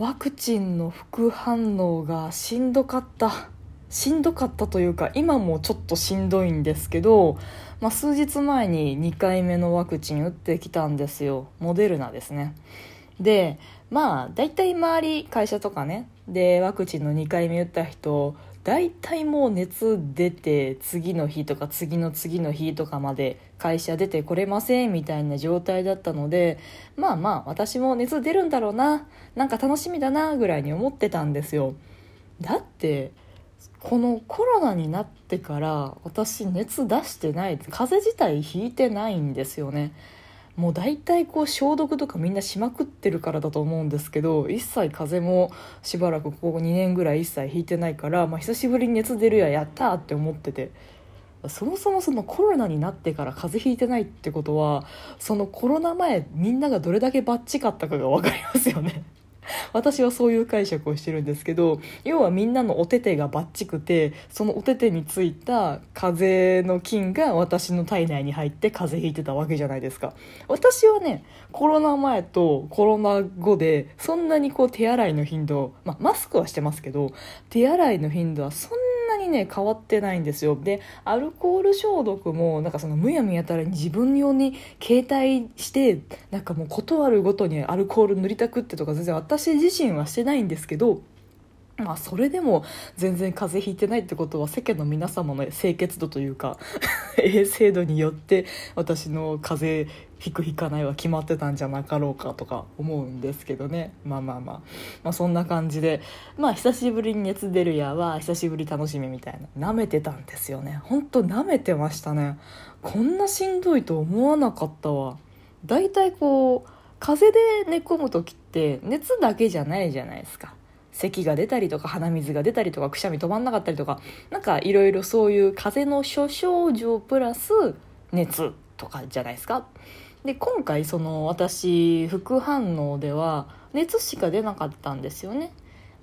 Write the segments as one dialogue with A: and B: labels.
A: ワクチンの副反応がしんどかった。しんどかったというか今もちょっとしんどいんですけど、まあ、数日前に2回目のワクチン打ってきたんですよ。モデルナですね。でまあ大体周り会社とかね。でワクチンの2回目打った人大体もう熱出て次の日とか次の次の日とかまで会社出てこれませんみたいな状態だったのでまあまあ私も熱出るんだろうな。なんか楽しみだなぐらいに思ってたんですよ。だってこのコロナになってから私熱出してない風邪自体ひいてないんですよね。もう大体こう消毒とかみんなしまくってるからだと思うんですけど一切風邪もしばらくここ2年ぐらい一切引いてないから、まあ、久しぶりに熱出るややったって思っててそもそもそのコロナになってから風邪ひいてないってことはそのコロナ前みんながどれだけバッチかったかが分かりますよね。私はそういう解釈をしてるんですけど要はみんなのお手手がバッチくてそのお手手についた風邪の菌が私の体内に入って風邪ひいてたわけじゃないですか。私はねコロナ前とコロナ後でそんなにこう手洗いの頻度、まあ、マスクはしてますけど手洗いの頻度はそんなにね変わってないんですよ。でアルコール消毒もなんかそのむやみやたらに自分用に携帯してなんかもう断るごとにアルコール塗りたくってとか全然私自身はしてないんですけどまあそれでも全然風邪ひいてないってことは世間の皆様の清潔度というか 衛生度によって私の風邪ひくひかないは決まってたんじゃなかろうかとか思うんですけどね。まあまあまあ、まあ、そんな感じで。まあ久しぶりに熱出るやは久しぶり楽しみみたいな。舐めてたんですよね。ほんと舐めてましたね。こんなしんどいと思わなかったわ。だいたいこう風邪で寝込む時って熱だけじゃないじゃないですか。咳が出たりとか鼻水が出たりとかくしゃみ止まんなかったりとかなんかいろいろそういう風邪の諸症状プラス熱とかじゃないですか。で今回その私副反応では熱しか出なかったんですよね。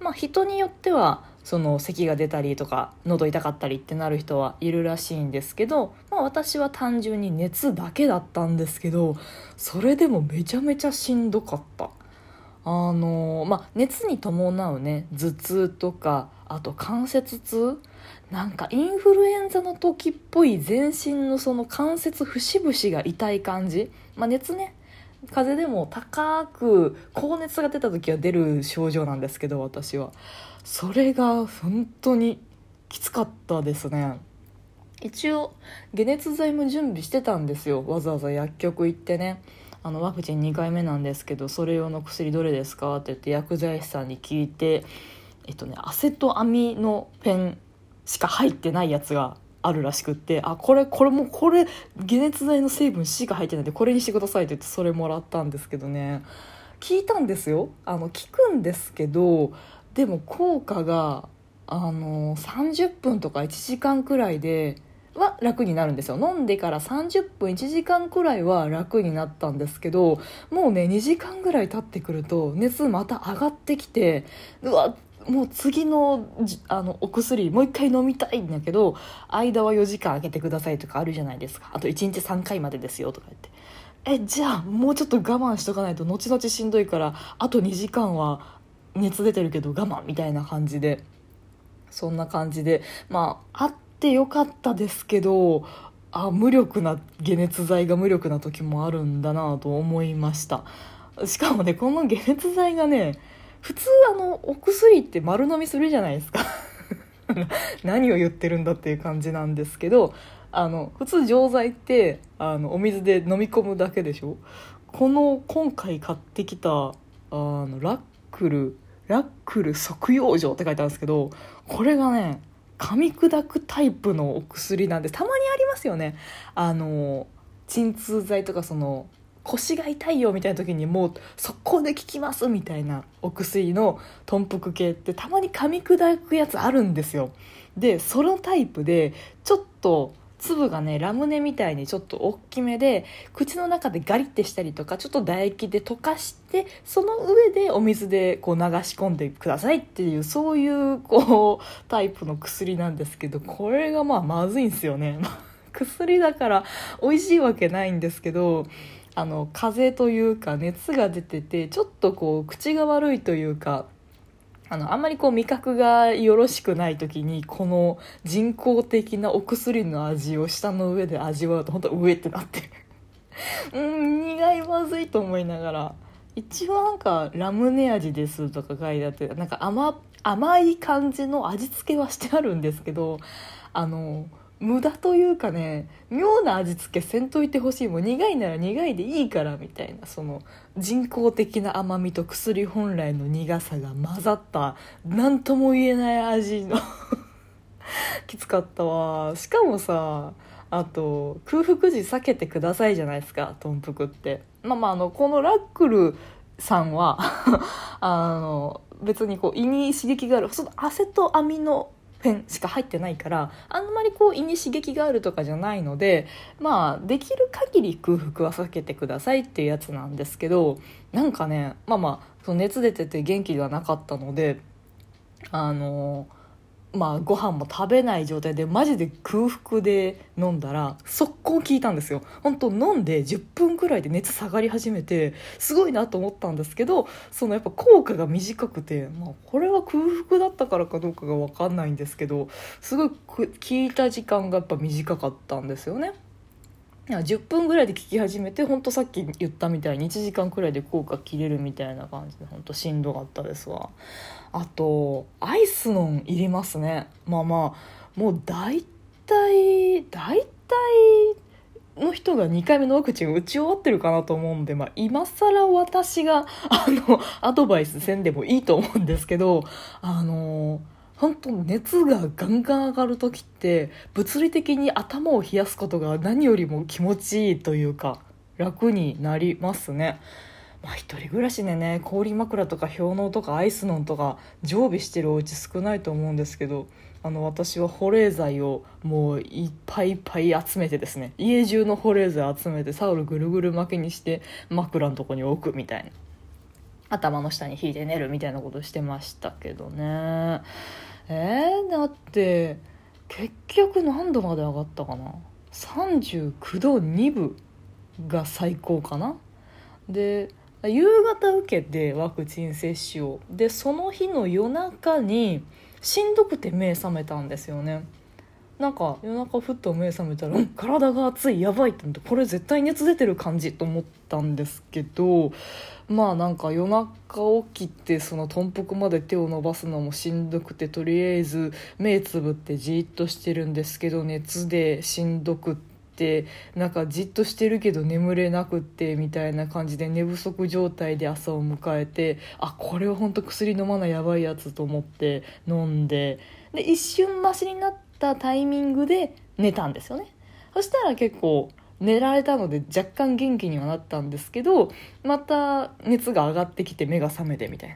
A: まあ人によってはその咳が出たりとか喉痛かったりってなる人はいるらしいんですけど、まあ、私は単純に熱だけだったんですけどそれでもめちゃめちゃしんどかった。あのまあ熱に伴うね頭痛とかあと関節痛なんかインフルエンザの時っぽい全身のその関節節々が痛い感じ、まあ、熱ね。風邪でも高く高熱が出た時は出る症状なんですけど私は。それが本当にきつかったですね。一応解熱剤も準備してたんですよ。わざわざ薬局行ってね。あのワクチン2回目なんですけどそれ用の薬どれですか？って言って薬剤師さんに聞いてえっとねアセトアミノペンしか入ってないやつがあるらしくってあこれこれもうこれ解熱剤の成分しか入ってないんでこれにしてくださいって言ってそれもらったんですけどね。聞いたんですよ。あの聞くんですけどでも効果があの30分とか1時間くらいでは楽になるんですよ。飲んでから30分1時間くらいは楽になったんですけどもうね2時間ぐらい経ってくると熱また上がってきてうわもう次のあのお薬もう一回飲みたいんだけど間は4時間空けてくださいとかあるじゃないですか。あと1日3回までですよとか言って。えじゃあもうちょっと我慢しとかないと後々しんどいからあと2時間は熱出てるけど我慢みたいな感じで。そんな感じで。まああってよかったですけどあ無力な解熱剤が無力な時もあるんだなと思いました。しかもねこの解熱剤がね普通あのお薬って丸飲みするじゃないですか。何を言ってるんだっていう感じなんですけどあの普通錠剤ってあのお水で飲み込むだけでしょ。この今回買ってきたあのラックルラックル即養生って書いてあるんですけどこれがね噛み砕くタイプのお薬なんでたまにありますよね。あの鎮痛剤とかその腰が痛いよみたいな時にもう速攻で効きますみたいなお薬の豚腹系ってたまに噛み砕くやつあるんですよ。でそのタイプでちょっと粒がねラムネみたいにちょっと大きめで口の中でガリッてしたりとかちょっと唾液で溶かしてその上でお水でこう流し込んでくださいっていうそういうこうタイプの薬なんですけどこれがまあまずいんですよね。薬だから美味しいわけないんですけどあの風邪というか熱が出ててちょっとこう口が悪いというかあのあんまりこう味覚がよろしくない時にこの人工的なお薬の味を舌の上で味わうと本当上ってなって。うん苦いまずいと思いながら。一応なんかラムネ味ですとか書いてあってなんか甘甘い感じの味付けはしてあるんですけどあの無駄というかね妙な味付けせんといてほしい。もう苦いなら苦いでいいからみたいな。その人工的な甘みと薬本来の苦さが混ざった何とも言えない味の きつかったわ。しかもさあと空腹時避けてくださいじゃないですか豚腹って。まあまああのこのラックルさんは あの別にこう胃に刺激があるそのアセトアミノフェンしか入ってないからあんまりこう胃に刺激があるとかじゃないのでまあできる限り空腹は避けてくださいっていうやつなんですけどなんかねまあまあその熱出てて元気ではなかったのであのまあ、ご飯も食べない状態でマジで空腹で飲んだら速攻効いたんですよ本当飲んで10分くらいで熱下がり始めてすごいなと思ったんですけどそのやっぱ効果が短くて、まあ、これは空腹だったからかどうかが分かんないんですけどすごい効いた時間がやっぱ短かったんですよね。10分ぐらいで聞き始めて本当さっき言ったみたいに1時間くらいで効果切れるみたいな感じで本当しんどかったですわ。あとアイスのんいりますね。まあまあもう大体大体の人が2回目のワクチン打ち終わってるかなと思うんで、まあ、今更私があのアドバイスせんでもいいと思うんですけどあのー本当熱がガンガン上がる時って物理的に頭を冷やすことが何よりも気持ちいいというか楽になりますね。まあ、一人暮らしでね氷枕とか氷のうとかアイスのんとか常備してるお家少ないと思うんですけどあの私は保冷剤をもういっぱいいっぱい集めてですね家中の保冷剤集めてタオルぐるぐる巻きにして枕のとこに置くみたいな頭の下に引いて寝るみたいなことしてましたけどね。えー、だって結局何度まで上がったかな？39度2分が最高かな？で夕方受けてワクチン接種を。でその日の夜中にしんどくて目覚めたんですよね。なんか夜中ふっと目覚めたら、体が熱いやばいって思ってこれ絶対熱出てる感じと思ったんですけどまあなんか夜中起きてその豚腹まで手を伸ばすのもしんどくてとりあえず目つぶってじっとしてるんですけど熱でしんどくって。なんかじっとしてるけど眠れなくってみたいな感じで寝不足状態で朝を迎えてあこれは本当薬飲まないやばいやつと思って飲んでで一瞬マシになったタイミングで寝たんですよね。そしたら結構寝られたので若干元気にはなったんですけどまた熱が上がってきて目が覚めてみたい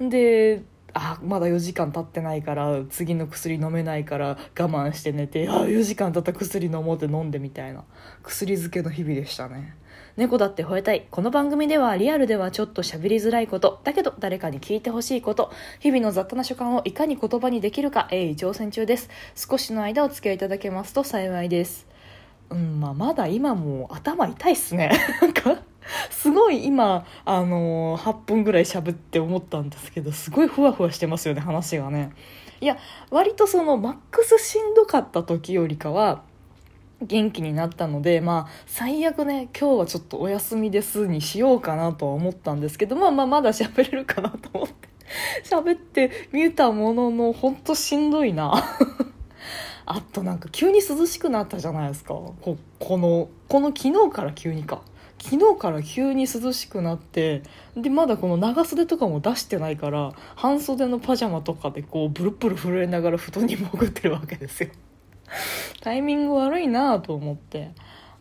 A: な。であまだ4時間経ってないから次の薬飲めないから我慢して寝てあ4時間経った薬飲もうって飲んでみたいな。薬漬けの日々でしたね。猫だって吠えたい。この番組ではリアルではちょっと喋りづらいこと。だけど誰かに聞いてほしいこと。日々の雑多な所感をいかに言葉にできるか。鋭意挑戦中です。少しの間お付き合いいただけますと幸いです。うんまあ、まだ今も頭痛いっすね。なんかすごい今、あのー、8分ぐらい喋って思ったんですけどすごいふわふわしてますよね話がね。いや割とそのマックスしんどかった時よりかは元気になったのでまあ最悪ね今日はちょっとお休みですにしようかなとは思ったんですけどまあまあまだ喋れるかなと思って。喋ってみたもののほんとしんどいな。あとなんか急に涼しくなったじゃないですか。ここのこの昨日から急にか。昨日から急に涼しくなってでまだこの長袖とかも出してないから半袖のパジャマとかでこうブルブル震えながら布団に潜ってるわけですよ。タイミング悪いなと思って。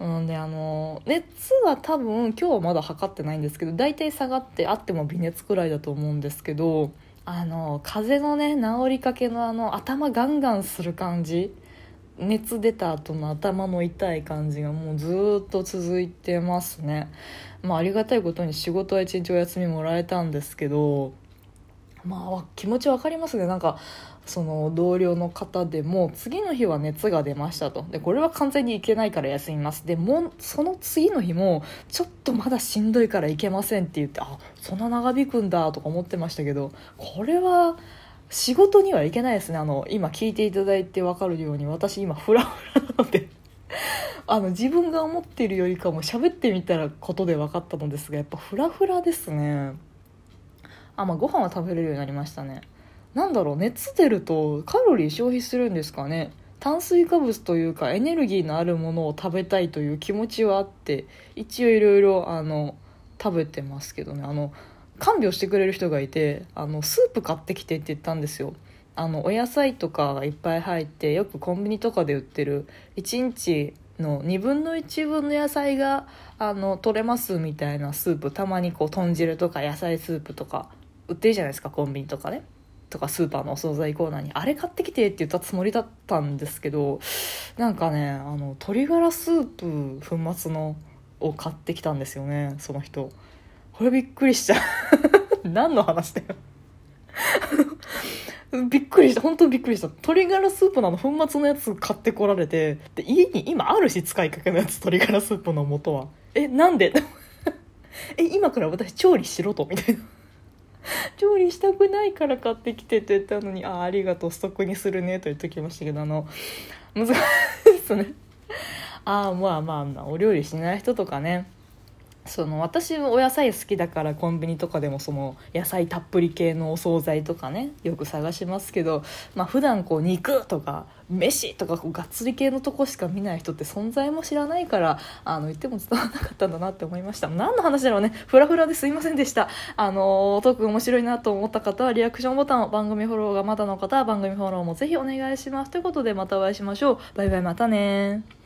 A: うんであの熱は多分今日はまだ測ってないんですけど大体下がってあっても微熱くらいだと思うんですけどあの風邪のね治りかけのあの頭ガンガンする感じ。熱出た後の頭の痛い感じがもうずっと続いてますね。まあありがたいことに仕事は一日お休みもらえたんですけどまあ気持ちわかりますね。なんかその同僚の方でも次の日は熱が出ましたと。でこれは完全にいけないから休みます。でもうその次の日もちょっとまだしんどいからいけませんって言ってあそんな長引くんだとか思ってましたけどこれは仕事にはいけないですね。あの今聞いていただいて分かるように私今フラフラなので。あの自分が思っているよりかも喋ってみたらことで分かったのですがやっぱフラフラですね。あまあご飯は食べれるようになりましたね。なんだろう熱出るとカロリー消費するんですかね。炭水化物というかエネルギーのあるものを食べたいという気持ちはあって一応いろいろあの食べてますけどね。あの看病してくれる人がいてあのスープ買ってきてって言ったんですよ。あのお野菜とかがいっぱい入ってよくコンビニとかで売ってる1日の2分の1分の野菜があの取れますみたいなスープたまにこう豚汁とか野菜スープとか売ってるじゃないですかコンビニとかね。とかスーパーのお惣菜コーナーに。あれ買ってきてって言ったつもりだったんですけどなんかねあの鶏ガラスープ粉末のを買ってきたんですよねその人。これびっくりした 何の話だよ。びっくりした。本当にびっくりした。鶏ガラスープのの粉末のやつ買ってこられてで家に今あるし使いかけのやつ鶏ガラスープの素は。えなんで？え今から私調理しろとみたいな。調理したくないから買ってきてって言ったのに「ああありがとうストックにするね」と言っときましたけどあの難しいですね。ああまあまあお料理しない人とかね。その私お野菜好きだからコンビニとかでもその野菜たっぷり系のお惣菜とかねよく探しますけど、まあ普段こう肉とか飯とかこうがっつり系のとこしか見ない人って存在も知らないからあの言っても伝わらなかったんだなって思いました。何の話だろうね。フラフラですいませんでした。あのトーク面白いなと思った方はリアクションボタンを番組フォローがまだの方は番組フォローもぜひお願いします。ということでまたお会いしましょう。バイバイまたね